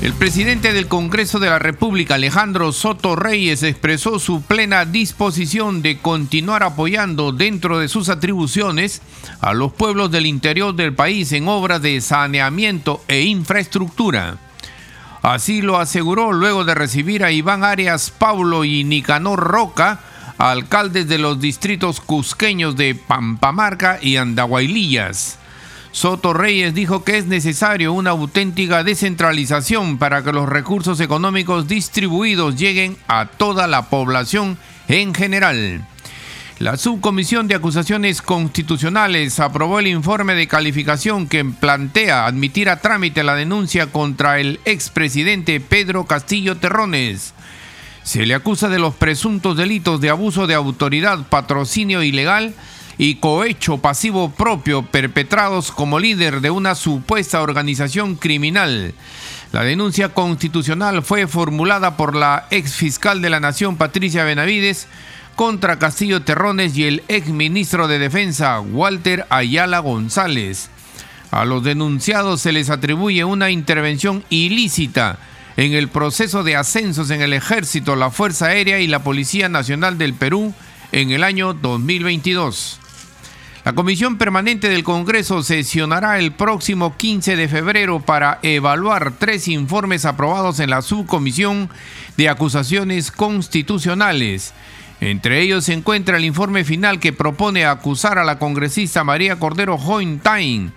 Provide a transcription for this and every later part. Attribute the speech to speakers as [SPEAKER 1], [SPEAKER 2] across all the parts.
[SPEAKER 1] El presidente del Congreso de la República, Alejandro Soto Reyes, expresó su plena disposición de continuar apoyando dentro de sus atribuciones a los pueblos del interior del país en obras de saneamiento e infraestructura. Así lo aseguró luego de recibir a Iván Arias Paulo y Nicanor Roca, alcaldes de los distritos cusqueños de Pampamarca y Andahuaylillas. Soto Reyes dijo que es necesario una auténtica descentralización para que los recursos económicos distribuidos lleguen a toda la población en general. La Subcomisión de Acusaciones Constitucionales aprobó el informe de calificación que plantea admitir a trámite la denuncia contra el expresidente Pedro Castillo Terrones. Se le acusa de los presuntos delitos de abuso de autoridad, patrocinio ilegal, y cohecho pasivo propio perpetrados como líder de una supuesta organización criminal. La denuncia constitucional fue formulada por la ex fiscal de la Nación Patricia Benavides contra Castillo Terrones y el ex ministro de Defensa Walter Ayala González. A los denunciados se les atribuye una intervención ilícita en el proceso de ascensos en el ejército, la Fuerza Aérea y la Policía Nacional del Perú en el año 2022. La Comisión Permanente del Congreso sesionará el próximo 15 de febrero para evaluar tres informes aprobados en la Subcomisión de Acusaciones Constitucionales. Entre ellos se encuentra el informe final que propone acusar a la congresista María Cordero Hointain.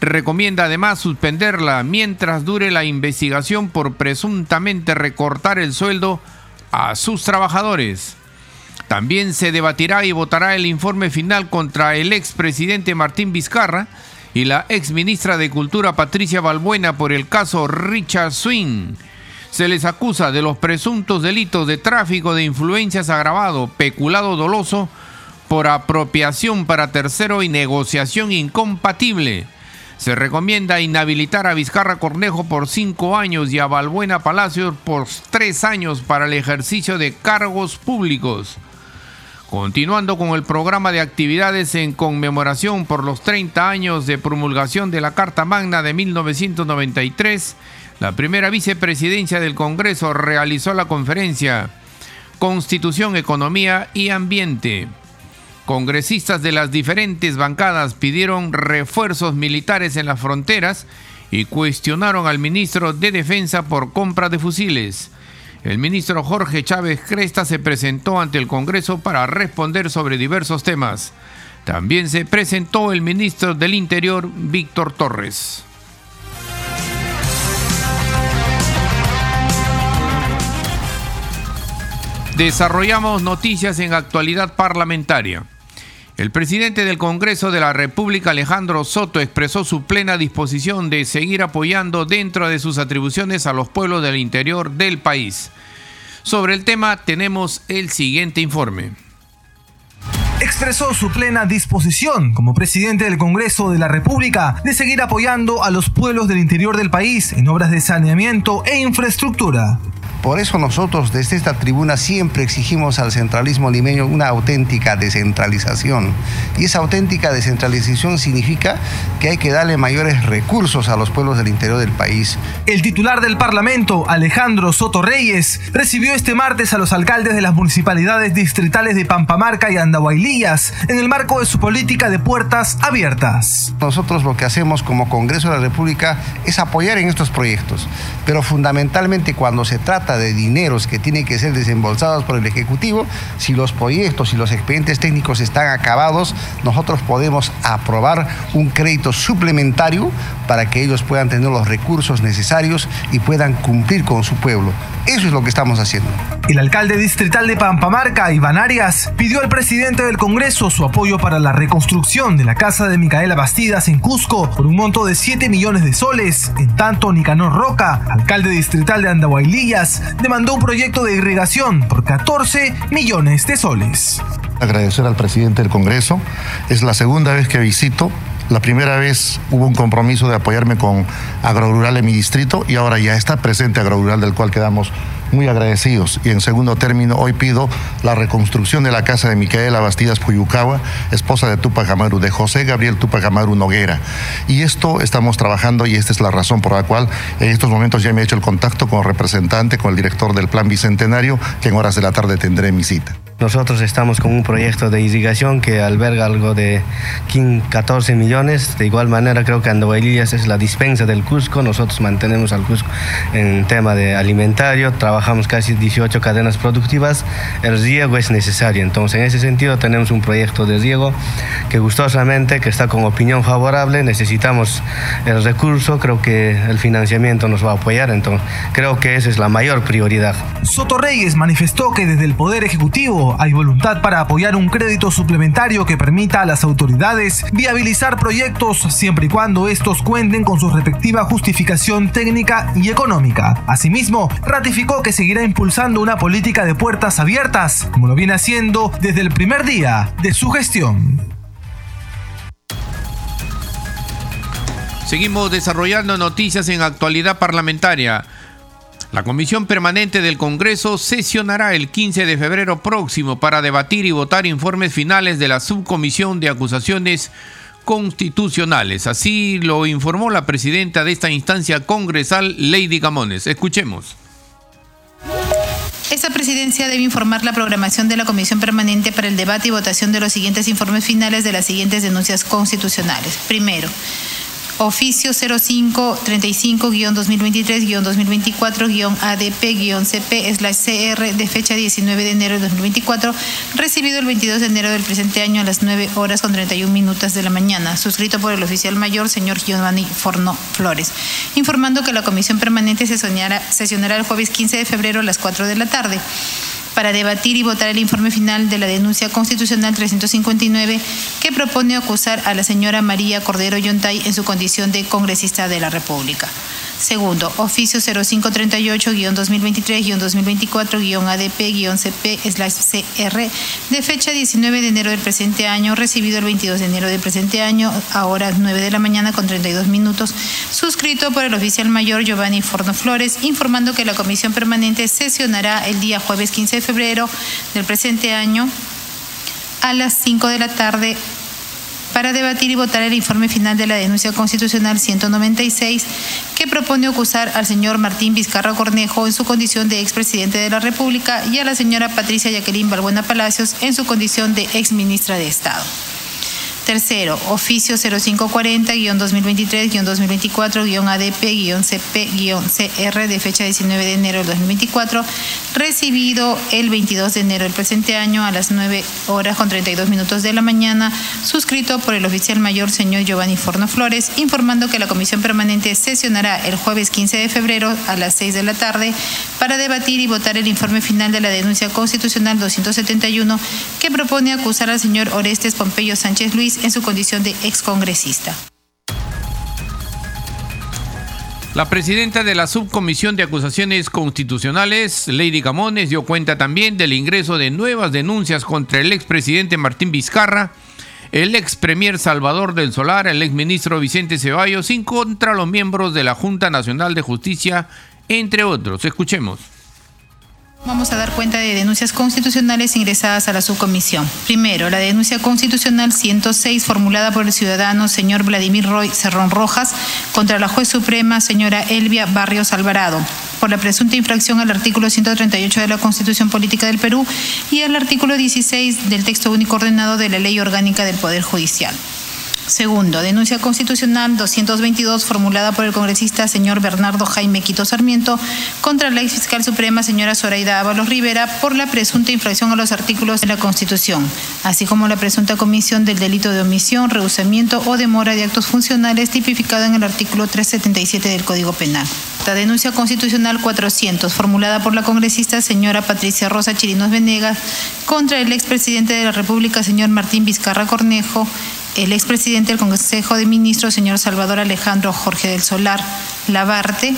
[SPEAKER 1] Recomienda además suspenderla mientras dure la investigación por presuntamente recortar el sueldo a sus trabajadores. También se debatirá y votará el informe final contra el expresidente Martín Vizcarra y la exministra de Cultura Patricia Balbuena por el caso Richard Swing. Se les acusa de los presuntos delitos de tráfico de influencias agravado, peculado doloso, por apropiación para tercero y negociación incompatible. Se recomienda inhabilitar a Vizcarra Cornejo por cinco años y a Balbuena Palacios por tres años para el ejercicio de cargos públicos. Continuando con el programa de actividades en conmemoración por los 30 años de promulgación de la Carta Magna de 1993, la primera vicepresidencia del Congreso realizó la conferencia Constitución, Economía y Ambiente. Congresistas de las diferentes bancadas pidieron refuerzos militares en las fronteras y cuestionaron al ministro de Defensa por compra de fusiles. El ministro Jorge Chávez Cresta se presentó ante el Congreso para responder sobre diversos temas. También se presentó el ministro del Interior, Víctor Torres. Desarrollamos noticias en actualidad parlamentaria. El presidente del Congreso de la República, Alejandro Soto, expresó su plena disposición de seguir apoyando dentro de sus atribuciones a los pueblos del interior del país. Sobre el tema tenemos el siguiente informe
[SPEAKER 2] expresó su plena disposición como presidente del Congreso de la República de seguir apoyando a los pueblos del interior del país en obras de saneamiento e infraestructura.
[SPEAKER 3] Por eso nosotros desde esta tribuna siempre exigimos al centralismo limeño una auténtica descentralización. Y esa auténtica descentralización significa que hay que darle mayores recursos a los pueblos del interior del país.
[SPEAKER 2] El titular del Parlamento, Alejandro Soto Reyes, recibió este martes a los alcaldes de las municipalidades distritales de Pampamarca y Andahuaylillas en el marco de su política de puertas abiertas.
[SPEAKER 3] Nosotros lo que hacemos como Congreso de la República es apoyar en estos proyectos, pero fundamentalmente cuando se trata de dineros que tienen que ser desembolsados por el Ejecutivo, si los proyectos y los expedientes técnicos están acabados, nosotros podemos aprobar un crédito suplementario para que ellos puedan tener los recursos necesarios y puedan cumplir con su pueblo. Eso es lo que estamos haciendo.
[SPEAKER 2] El alcalde distrital de Pampamarca, Iván Arias, pidió al presidente del Congreso su apoyo para la reconstrucción de la casa de Micaela Bastidas en Cusco por un monto de 7 millones de soles. En tanto, Nicanor Roca, alcalde distrital de Andahuaylillas, Demandó un proyecto de irrigación por 14 millones de soles.
[SPEAKER 4] Agradecer al presidente del Congreso. Es la segunda vez que visito la primera vez hubo un compromiso de apoyarme con Agrorural en mi distrito y ahora ya está presente Agrorural del cual quedamos muy agradecidos. Y en segundo término, hoy pido la reconstrucción de la casa de Micaela Bastidas Puyucagua, esposa de Tupac Amaru, de José Gabriel Tupac Amaru Noguera. Y esto estamos trabajando y esta es la razón por la cual en estos momentos ya me he hecho el contacto con el representante, con el director del Plan Bicentenario, que en horas de la tarde tendré mi cita.
[SPEAKER 5] Nosotros estamos con un proyecto de irrigación que alberga algo de 14 millones. De igual manera, creo que Andobailías es la dispensa del Cusco. Nosotros mantenemos al Cusco en tema de alimentario. Trabajamos casi 18 cadenas productivas. El riego es necesario. Entonces, en ese sentido, tenemos un proyecto de riego que gustosamente, que está con opinión favorable. Necesitamos el recurso. Creo que el financiamiento nos va a apoyar. Entonces, creo que esa es la mayor prioridad.
[SPEAKER 2] Soto Reyes manifestó que desde el Poder Ejecutivo hay voluntad para apoyar un crédito suplementario que permita a las autoridades viabilizar proyectos siempre y cuando estos cuenten con su respectiva justificación técnica y económica. Asimismo, ratificó que seguirá impulsando una política de puertas abiertas, como lo viene haciendo desde el primer día de su gestión.
[SPEAKER 1] Seguimos desarrollando noticias en actualidad parlamentaria. La Comisión Permanente del Congreso sesionará el 15 de febrero próximo para debatir y votar informes finales de la Subcomisión de Acusaciones Constitucionales. Así lo informó la presidenta de esta instancia congresal, Lady Gamones. Escuchemos.
[SPEAKER 6] Esta presidencia debe informar la programación de la Comisión Permanente para el debate y votación de los siguientes informes finales de las siguientes denuncias constitucionales. Primero, Oficio 0535-2023-2024-ADP-CP CR de fecha 19 de enero de 2024, recibido el 22 de enero del presente año a las 9 horas con 31 minutos de la mañana, suscrito por el oficial mayor, señor Giovanni Forno Flores, informando que la comisión permanente sesionará, sesionará el jueves 15 de febrero a las 4 de la tarde para debatir y votar el informe final de la denuncia constitucional 359 que propone acusar a la señora María Cordero Yontay en su condición de congresista de la República. Segundo, oficio 0538-2023-2024-ADP-CP-CR de fecha 19 de enero del presente año, recibido el 22 de enero del presente año a horas 9 de la mañana con 32 minutos, suscrito por el oficial mayor Giovanni Forno Flores, informando que la comisión permanente sesionará el día jueves 15 de febrero del presente año a las 5 de la tarde para debatir y votar el informe final de la denuncia constitucional 196 que propone acusar al señor Martín Vizcarra Cornejo en su condición de expresidente de la República y a la señora Patricia Jacqueline Balbuena Palacios en su condición de exministra de Estado. Tercero, oficio 0540-2023-2024-ADP-CP-CR de fecha 19 de enero del 2024, recibido el 22 de enero del presente año a las 9 horas con 32 minutos de la mañana, suscrito por el oficial mayor señor Giovanni Forno Flores, informando que la comisión permanente sesionará el jueves 15 de febrero a las 6 de la tarde para debatir y votar el informe final de la denuncia constitucional 271 que propone acusar al señor Orestes Pompeyo Sánchez Luis en su condición de excongresista.
[SPEAKER 1] La presidenta de la Subcomisión de Acusaciones Constitucionales, Lady Camones, dio cuenta también del ingreso de nuevas denuncias contra el expresidente Martín Vizcarra, el ex premier Salvador del Solar, el ex ministro Vicente Ceballos y contra los miembros de la Junta Nacional de Justicia, entre otros. Escuchemos.
[SPEAKER 6] Vamos a dar cuenta de denuncias constitucionales ingresadas a la subcomisión. Primero, la denuncia constitucional 106 formulada por el ciudadano señor Vladimir Roy Cerrón Rojas contra la juez suprema señora Elvia Barrios Alvarado por la presunta infracción al artículo 138 de la Constitución Política del Perú y al artículo 16 del texto único ordenado de la Ley Orgánica del Poder Judicial. Segundo, denuncia constitucional 222 formulada por el congresista señor Bernardo Jaime Quito Sarmiento contra la ex fiscal suprema señora Zoraida Ábalos Rivera por la presunta infracción a los artículos de la Constitución, así como la presunta comisión del delito de omisión, rehusamiento o demora de actos funcionales tipificado en el artículo 377 del Código Penal. La denuncia constitucional 400 formulada por la congresista señora Patricia Rosa Chirinos Venegas contra el expresidente de la República señor Martín Vizcarra Cornejo el expresidente del Consejo de Ministros, señor Salvador Alejandro Jorge del Solar Labarte,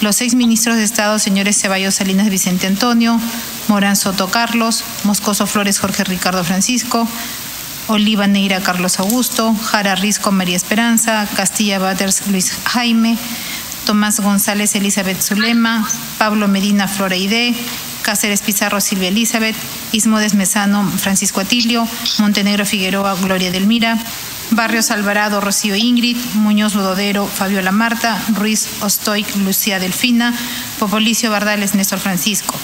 [SPEAKER 6] Los seis ministros de Estado, señores Ceballos Salinas Vicente Antonio, Morán Soto Carlos, Moscoso Flores Jorge Ricardo Francisco, Oliva Neira Carlos Augusto, Jara Risco María Esperanza, Castilla Batters Luis Jaime, Tomás González Elizabeth Zulema, Pablo Medina Floreide, Cáceres Pizarro Silvia Elizabeth, Ismodes Mesano Francisco Atilio, Montenegro Figueroa Gloria Delmira, Barrios Alvarado Rocío Ingrid, Muñoz Ludodero Fabiola Marta, Ruiz Ostoic Lucía Delfina, Popolicio Bardales Néstor Francisco.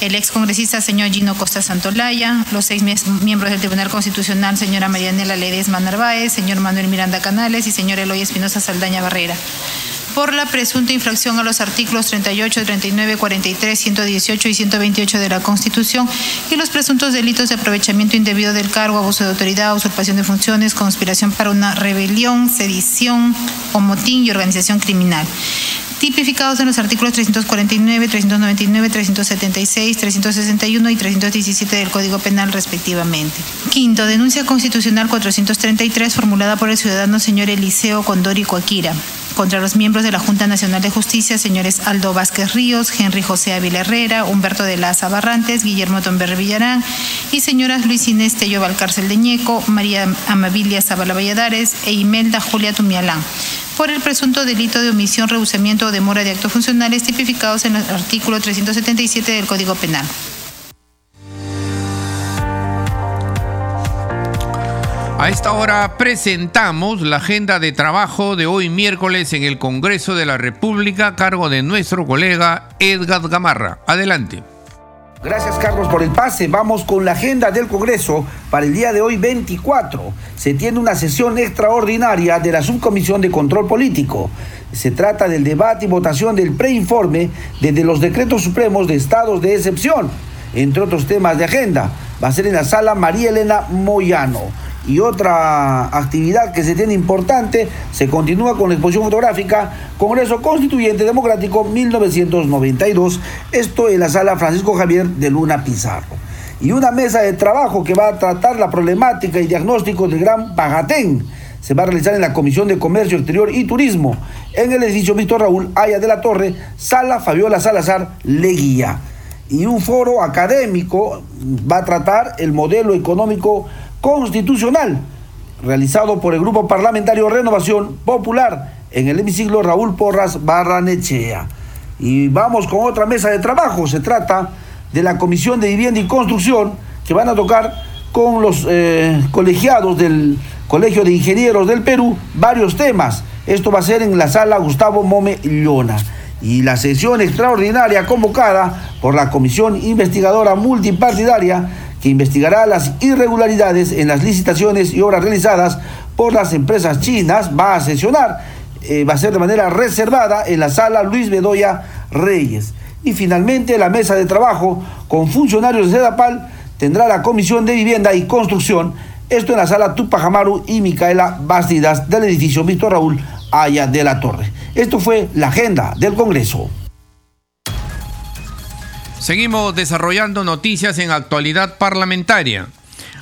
[SPEAKER 6] El ex congresista señor Gino Costa Santolaya, los seis miembros del Tribunal Constitucional, señora Marianela Ledesma Narváez, señor Manuel Miranda Canales y señor Eloy Espinosa Saldaña Barrera por la presunta infracción a los artículos 38, 39, 43, 118 y 128 de la Constitución y los presuntos delitos de aprovechamiento indebido del cargo, abuso de autoridad, usurpación de funciones, conspiración para una rebelión, sedición o motín y organización criminal tipificados en los artículos 349, 399, 376, 361 y 317 del Código Penal respectivamente. Quinto, denuncia constitucional 433 formulada por el ciudadano señor Eliseo Condórico Aquira contra los miembros de la Junta Nacional de Justicia, señores Aldo Vázquez Ríos, Henry José Ávila Herrera, Humberto de Laza Barrantes, Guillermo Tomberre Villarán y señoras Luis Inés Tello Valcárcel de Ñeco, María Amabilia Zabala Valladares e Imelda Julia Tumialán por el presunto delito de omisión, rehusamiento o demora de actos funcionales tipificados en el artículo 377 del Código Penal.
[SPEAKER 1] A esta hora presentamos la agenda de trabajo de hoy miércoles en el Congreso de la República a cargo de nuestro colega Edgar Gamarra. Adelante.
[SPEAKER 7] Gracias Carlos por el pase. Vamos con la agenda del Congreso para el día de hoy 24. Se tiene una sesión extraordinaria de la Subcomisión de Control Político. Se trata del debate y votación del preinforme desde los decretos supremos de estados de excepción, entre otros temas de agenda. Va a ser en la sala María Elena Moyano y otra actividad que se tiene importante, se continúa con la exposición fotográfica Congreso Constituyente Democrático 1992, esto en la sala Francisco Javier de Luna Pizarro. Y una mesa de trabajo que va a tratar la problemática y diagnóstico del Gran Pagatén. Se va a realizar en la Comisión de Comercio Exterior y Turismo, en el edificio Víctor Raúl Aya de la Torre, Sala Fabiola Salazar Leguía. Y un foro académico va a tratar el modelo económico constitucional realizado por el Grupo Parlamentario Renovación Popular en el hemiciclo Raúl Porras Barranechea. Y vamos con otra mesa de trabajo. Se trata de la Comisión de Vivienda y Construcción que van a tocar con los eh, colegiados del Colegio de Ingenieros del Perú varios temas. Esto va a ser en la sala Gustavo Mome Llona. Y la sesión extraordinaria convocada por la Comisión Investigadora Multipartidaria que investigará las irregularidades en las licitaciones y obras realizadas por las empresas chinas, va a sesionar, eh, va a ser de manera reservada en la sala Luis Bedoya Reyes. Y finalmente la mesa de trabajo con funcionarios de SEDAPAL tendrá la Comisión de Vivienda y Construcción, esto en la sala Tupajamaru y Micaela Bastidas del edificio Víctor Raúl Aya de la Torre. Esto fue la agenda del Congreso.
[SPEAKER 1] Seguimos desarrollando noticias en actualidad parlamentaria.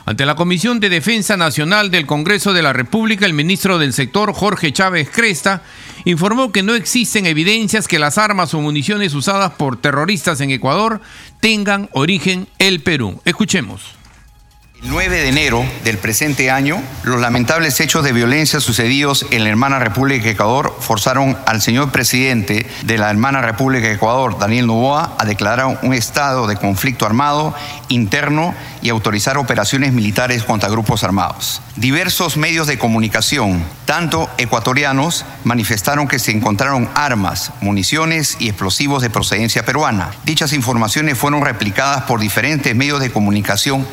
[SPEAKER 1] Ante la Comisión de Defensa Nacional del Congreso de la República, el ministro del sector, Jorge Chávez Cresta, informó que no existen evidencias que las armas o municiones usadas por terroristas en Ecuador tengan origen el Perú. Escuchemos.
[SPEAKER 8] El 9 de enero del presente año, los lamentables hechos de violencia sucedidos en la hermana República de Ecuador forzaron al señor presidente de la hermana República de Ecuador, Daniel Novoa, a declarar un estado de conflicto armado interno y autorizar operaciones militares contra grupos armados. Diversos medios de comunicación, tanto ecuatorianos, manifestaron que se encontraron armas, municiones y explosivos de procedencia peruana. Dichas informaciones fueron replicadas por diferentes medios de comunicación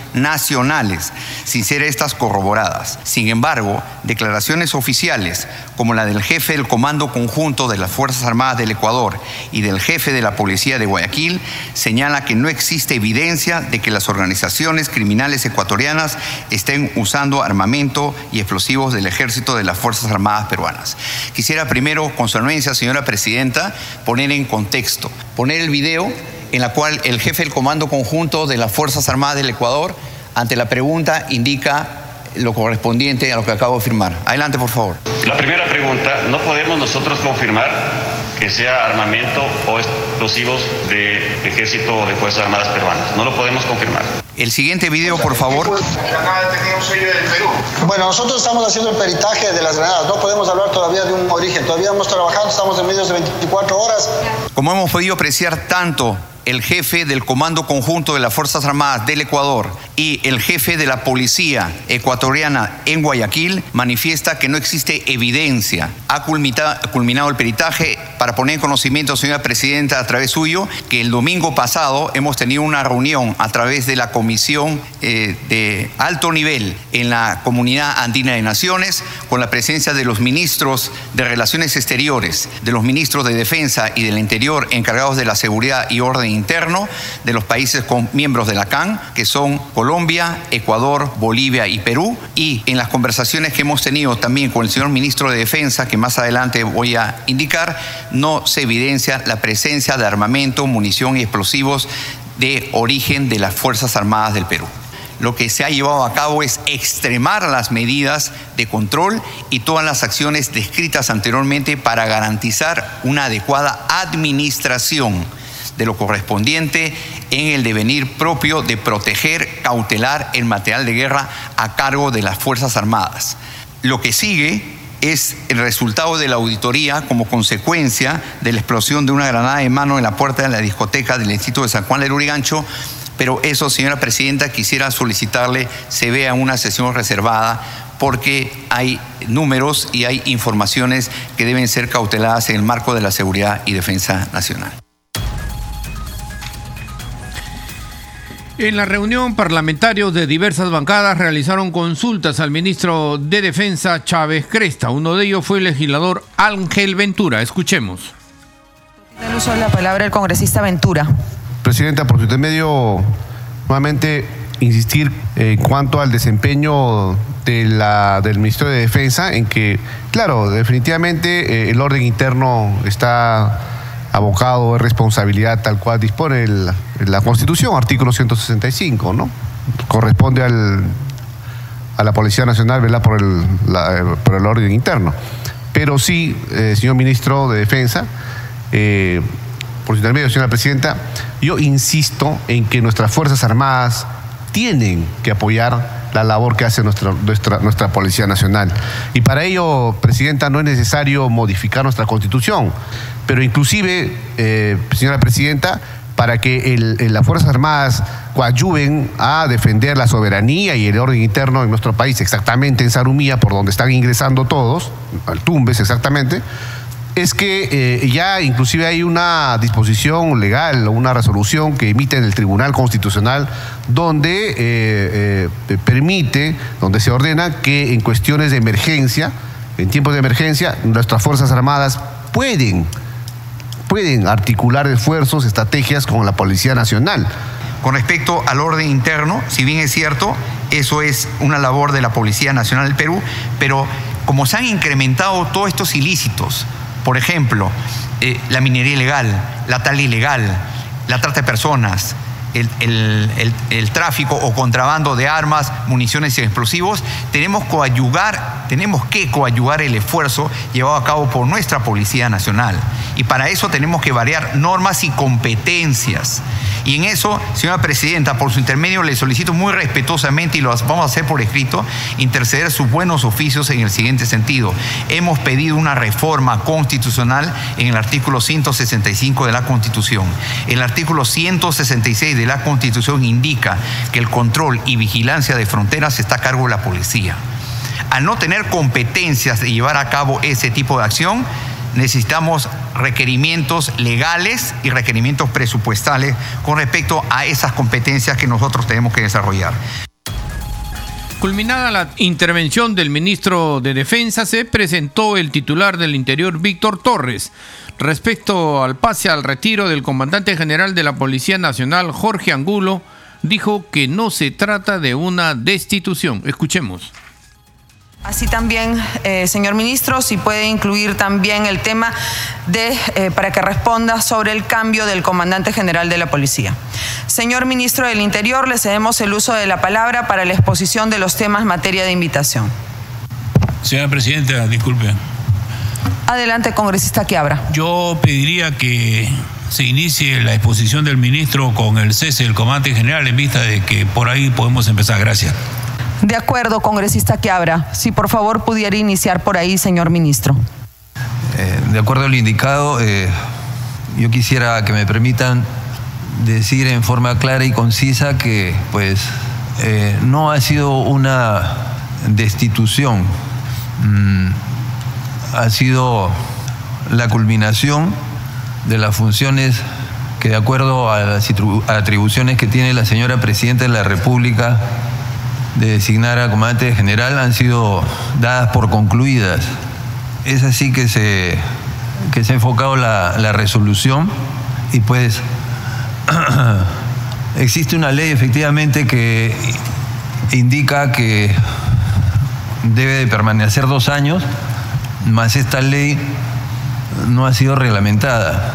[SPEAKER 8] sin ser estas corroboradas. Sin embargo, declaraciones oficiales, como la del jefe del Comando Conjunto de las Fuerzas Armadas del Ecuador y del jefe de la Policía de Guayaquil, señala que no existe evidencia de que las organizaciones criminales ecuatorianas estén usando armamento y explosivos del ejército de las Fuerzas Armadas peruanas. Quisiera primero, con su anuencia, señora presidenta, poner en contexto, poner el video en la cual el jefe del Comando Conjunto de las Fuerzas Armadas del Ecuador, ante la pregunta, indica lo correspondiente a lo que acabo de firmar. Adelante, por favor.
[SPEAKER 9] La primera pregunta, ¿no podemos nosotros confirmar que sea armamento o explosivos de ejército o de Fuerzas Armadas peruanas. No lo podemos confirmar.
[SPEAKER 8] El siguiente video, por favor.
[SPEAKER 10] Bueno, nosotros estamos haciendo el peritaje de las granadas. No podemos hablar todavía de un origen. Todavía estamos trabajando, estamos en medios de 24 horas.
[SPEAKER 8] Como hemos podido apreciar tanto el jefe del Comando Conjunto de las Fuerzas Armadas del Ecuador y el jefe de la Policía Ecuatoriana en Guayaquil manifiesta que no existe evidencia. Ha culminado el peritaje para poner en conocimiento, señora Presidenta, a través suyo, que el domingo pasado hemos tenido una reunión a través de la Comisión eh, de Alto Nivel en la Comunidad Andina de Naciones, con la presencia de los ministros de Relaciones Exteriores, de los ministros de Defensa y del Interior encargados de la seguridad y orden interno de los países con miembros de la CAN, que son Colombia, Ecuador, Bolivia y Perú. Y en las conversaciones que hemos tenido también con el señor ministro de Defensa, que más adelante voy a indicar, no se evidencia la presencia de armamento, munición y explosivos de origen de las Fuerzas Armadas del Perú lo que se ha llevado a cabo es extremar las medidas de control y todas las acciones descritas anteriormente para garantizar una adecuada administración de lo correspondiente en el devenir propio de proteger, cautelar el material de guerra a cargo de las Fuerzas Armadas. Lo que sigue es el resultado de la auditoría como consecuencia de la explosión de una granada de mano en la puerta de la discoteca del Instituto de San Juan del Urigancho, pero eso, señora Presidenta, quisiera solicitarle se vea una sesión reservada porque hay números y hay informaciones que deben ser cauteladas en el marco de la seguridad y defensa nacional.
[SPEAKER 1] En la reunión, parlamentarios de diversas bancadas realizaron consultas al ministro de Defensa Chávez Cresta. Uno de ellos fue el legislador Ángel Ventura. Escuchemos.
[SPEAKER 11] El uso de la palabra el congresista Ventura.
[SPEAKER 12] Presidenta, por su intermedio, nuevamente insistir en cuanto al desempeño de la, del Ministerio de Defensa, en que, claro, definitivamente eh, el orden interno está abocado es responsabilidad tal cual dispone la Constitución, artículo 165, ¿no? Corresponde al, a la Policía Nacional velar por el, por el orden interno. Pero sí, eh, señor ministro de Defensa, eh, por su intermedio, señora presidenta, yo insisto en que nuestras Fuerzas Armadas tienen que apoyar la labor que hace nuestra, nuestra Policía Nacional. Y para ello, Presidenta, no es necesario modificar nuestra Constitución, pero inclusive, eh, señora Presidenta, para que las Fuerzas Armadas coadyuven a defender la soberanía y el orden interno en nuestro país, exactamente en Sarumía, por donde están ingresando todos, al Tumbes exactamente, es que eh, ya inclusive hay una disposición legal o una resolución que emite el Tribunal Constitucional donde eh, eh, permite, donde se ordena que en cuestiones de emergencia, en tiempos de emergencia, nuestras Fuerzas Armadas pueden, pueden articular esfuerzos, estrategias con la Policía Nacional.
[SPEAKER 8] Con respecto al orden interno, si bien es cierto, eso es una labor de la Policía Nacional del Perú, pero como se han incrementado todos estos ilícitos, por ejemplo, eh, la minería ilegal, la tal ilegal, la trata de personas, el, tráfico o contrabando de armas, municiones y explosivos, tenemos, coadyugar, tenemos que coadyugar el esfuerzo llevado a cabo por nuestra Policía Nacional. Y para eso tenemos que variar normas y competencias. Y en eso, señora Presidenta, por su intermedio le solicito muy respetuosamente, y lo vamos a hacer por escrito, interceder sus buenos oficios en el siguiente sentido. Hemos pedido una reforma constitucional en el artículo 165 de la Constitución. El artículo 166 de la Constitución indica que el control y vigilancia de fronteras está a cargo de la policía. Al no tener competencias de llevar a cabo ese tipo de acción, necesitamos requerimientos legales y requerimientos presupuestales con respecto a esas competencias que nosotros tenemos que desarrollar.
[SPEAKER 1] Culminada la intervención del ministro de Defensa, se presentó el titular del Interior, Víctor Torres, respecto al pase al retiro del comandante general de la Policía Nacional, Jorge Angulo, dijo que no se trata de una destitución. Escuchemos.
[SPEAKER 11] Así también, eh, señor ministro, si puede incluir también el tema de, eh, para que responda sobre el cambio del comandante general de la policía. Señor ministro del Interior, le cedemos el uso de la palabra para la exposición de los temas materia de invitación.
[SPEAKER 13] Señora Presidenta, disculpe.
[SPEAKER 11] Adelante, congresista que abra.
[SPEAKER 13] Yo pediría que se inicie la exposición del ministro con el cese del comandante general en vista de que por ahí podemos empezar. Gracias.
[SPEAKER 11] De acuerdo, congresista que abra. Si por favor pudiera iniciar por ahí, señor ministro.
[SPEAKER 14] Eh, de acuerdo a lo indicado, eh, yo quisiera que me permitan decir en forma clara y concisa que pues eh, no ha sido una destitución, mm, ha sido la culminación de las funciones que de acuerdo a las atribuciones que tiene la señora Presidenta de la República de designar a comandante general han sido dadas por concluidas. Es así que se, que se ha enfocado la, la resolución y pues existe una ley efectivamente que indica que debe de permanecer dos años, más esta ley no ha sido reglamentada.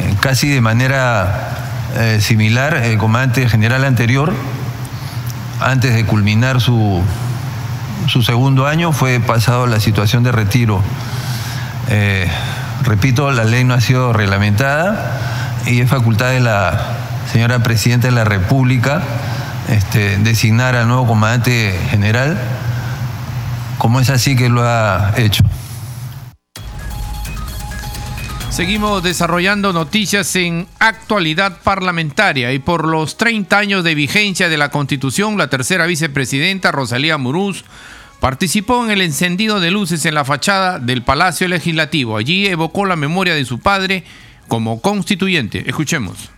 [SPEAKER 14] Eh, casi de manera eh, similar, el comandante general anterior, antes de culminar su, su segundo año, fue pasado la situación de retiro. Eh, repito, la ley no ha sido reglamentada y es facultad de la señora Presidenta de la República este, designar al nuevo comandante general, como es así que lo ha hecho.
[SPEAKER 1] Seguimos desarrollando noticias en actualidad parlamentaria y por los 30 años de vigencia de la Constitución, la tercera vicepresidenta Rosalía Murús participó en el encendido de luces en la fachada del Palacio Legislativo. Allí evocó la memoria de su padre como constituyente. Escuchemos.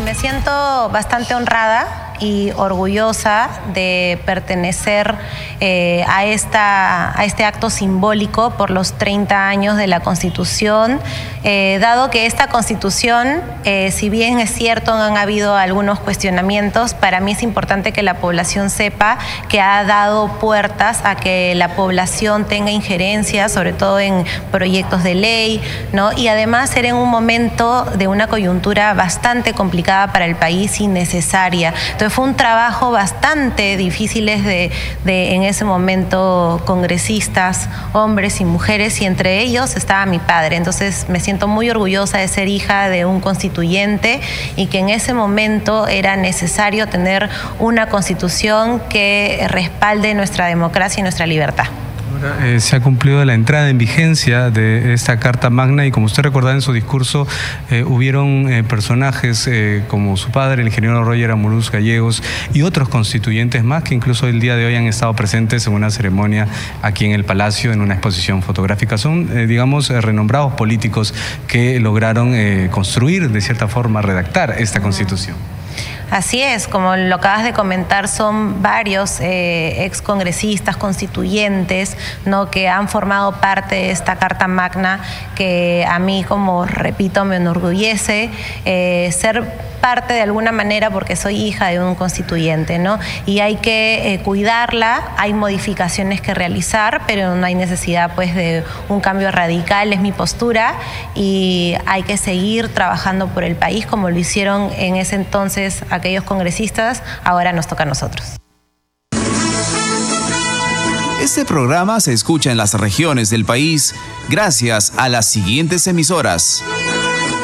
[SPEAKER 15] Me siento bastante honrada y orgullosa de pertenecer eh, a, esta, a este acto simbólico por los 30 años de la Constitución, eh, dado que esta Constitución, eh, si bien es cierto, han habido algunos cuestionamientos, para mí es importante que la población sepa que ha dado puertas a que la población tenga injerencia, sobre todo en proyectos de ley, ¿no? y además ser en un momento de una coyuntura bastante complicada para el país y necesaria. Entonces fue un trabajo bastante difícil de, de en ese momento congresistas, hombres y mujeres, y entre ellos estaba mi padre. Entonces me siento muy orgullosa de ser hija de un constituyente y que en ese momento era necesario tener una constitución que respalde nuestra democracia y nuestra libertad.
[SPEAKER 16] Eh, se ha cumplido la entrada en vigencia de esta Carta Magna y como usted recordaba en su discurso, eh, hubieron eh, personajes como su padre, el ingeniero Roger Amoruz Gallegos y otros constituyentes más que incluso el día de hoy han estado presentes en una ceremonia aquí en el Palacio, en una exposición fotográfica. Son, digamos, renombrados políticos que lograron construir, de cierta forma, redactar esta constitución.
[SPEAKER 15] Así es, como lo acabas de comentar, son varios eh, excongresistas, constituyentes, ¿no? que han formado parte de esta Carta Magna que a mí, como repito, me enorgullece eh, ser parte de alguna manera porque soy hija de un constituyente, ¿no? Y hay que eh, cuidarla, hay modificaciones que realizar, pero no hay necesidad pues de un cambio radical, es mi postura y hay que seguir trabajando por el país como lo hicieron en ese entonces aquellos congresistas, ahora nos toca a nosotros.
[SPEAKER 17] Este programa se escucha en las regiones del país gracias a las siguientes emisoras.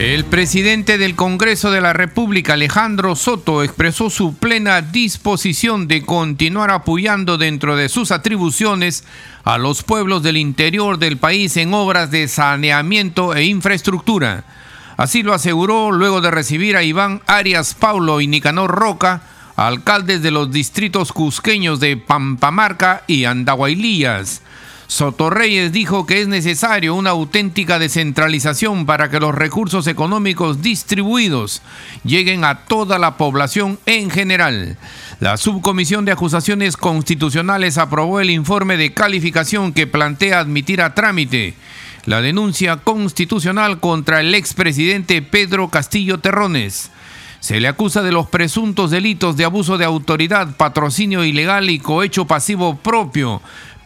[SPEAKER 1] El presidente del Congreso de la República, Alejandro Soto, expresó su plena disposición de continuar apoyando dentro de sus atribuciones a los pueblos del interior del país en obras de saneamiento e infraestructura. Así lo aseguró luego de recibir a Iván Arias Paulo y Nicanor Roca, alcaldes de los distritos cusqueños de Pampamarca y Andahuaylías. Sotorreyes dijo que es necesario una auténtica descentralización para que los recursos económicos distribuidos lleguen a toda la población en general. La Subcomisión de Acusaciones Constitucionales aprobó el informe de calificación que plantea admitir a trámite la denuncia constitucional contra el expresidente Pedro Castillo Terrones. Se le acusa de los presuntos delitos de abuso de autoridad, patrocinio ilegal y cohecho pasivo propio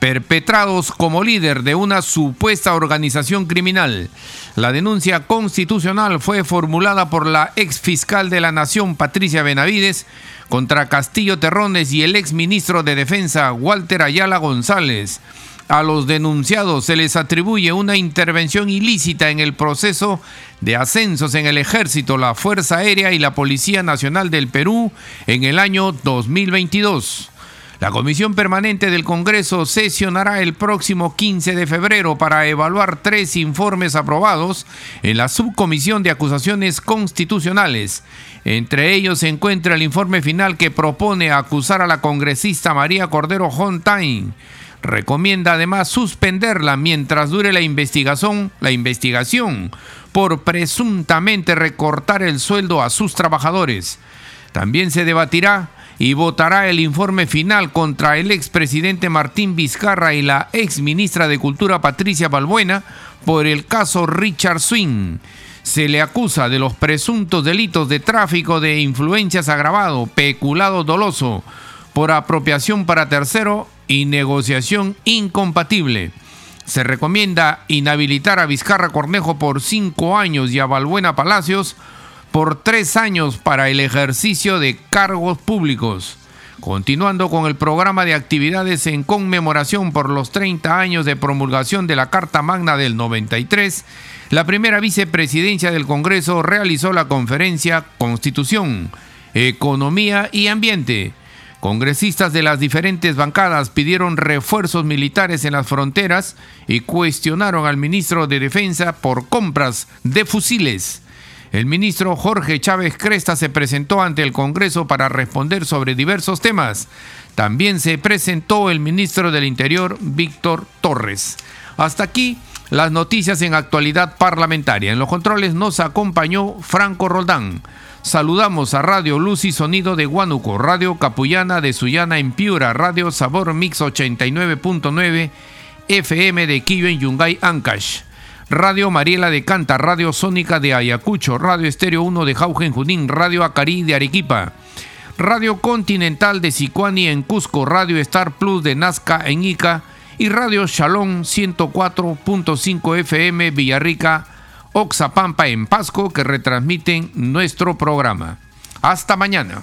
[SPEAKER 1] perpetrados como líder de una supuesta organización criminal. La denuncia constitucional fue formulada por la ex fiscal de la Nación, Patricia Benavides, contra Castillo Terrones y el ex ministro de Defensa, Walter Ayala González. A los denunciados se les atribuye una intervención ilícita en el proceso de ascensos en el ejército, la Fuerza Aérea y la Policía Nacional del Perú en el año 2022. La Comisión Permanente del Congreso sesionará el próximo 15 de febrero para evaluar tres informes aprobados en la Subcomisión de Acusaciones Constitucionales. Entre ellos se encuentra el informe final que propone acusar a la congresista María Cordero Hontain. Recomienda además suspenderla mientras dure la investigación, la investigación por presuntamente recortar el sueldo a sus trabajadores. También se debatirá y votará el informe final contra el expresidente Martín Vizcarra y la exministra de Cultura Patricia Balbuena por el caso Richard Swing. Se le acusa de los presuntos delitos de tráfico de influencias agravado, peculado doloso, por apropiación para tercero y negociación incompatible. Se recomienda inhabilitar a Vizcarra Cornejo por cinco años y a Balbuena Palacios por tres años para el ejercicio de cargos públicos. Continuando con el programa de actividades en conmemoración por los 30 años de promulgación de la Carta Magna del 93, la primera vicepresidencia del Congreso realizó la conferencia Constitución, Economía y Ambiente. Congresistas de las diferentes bancadas pidieron refuerzos militares en las fronteras y cuestionaron al ministro de Defensa por compras de fusiles. El ministro Jorge Chávez Cresta se presentó ante el Congreso para responder sobre diversos temas. También se presentó el ministro del Interior, Víctor Torres. Hasta aquí las noticias en actualidad parlamentaria. En los controles nos acompañó Franco Roldán. Saludamos a Radio Luz y Sonido de Huánuco, Radio Capullana de Sullana en Piura, Radio Sabor Mix 89.9, FM de Quillo en Yungay, Ancash. Radio Mariela de Canta, Radio Sónica de Ayacucho, Radio Estéreo 1 de Jaugen Junín, Radio Acarí de Arequipa, Radio Continental de Sicuani en Cusco, Radio Star Plus de Nazca en Ica y Radio Shalom 104.5 FM Villarrica, Oxapampa en Pasco que retransmiten nuestro programa. Hasta mañana.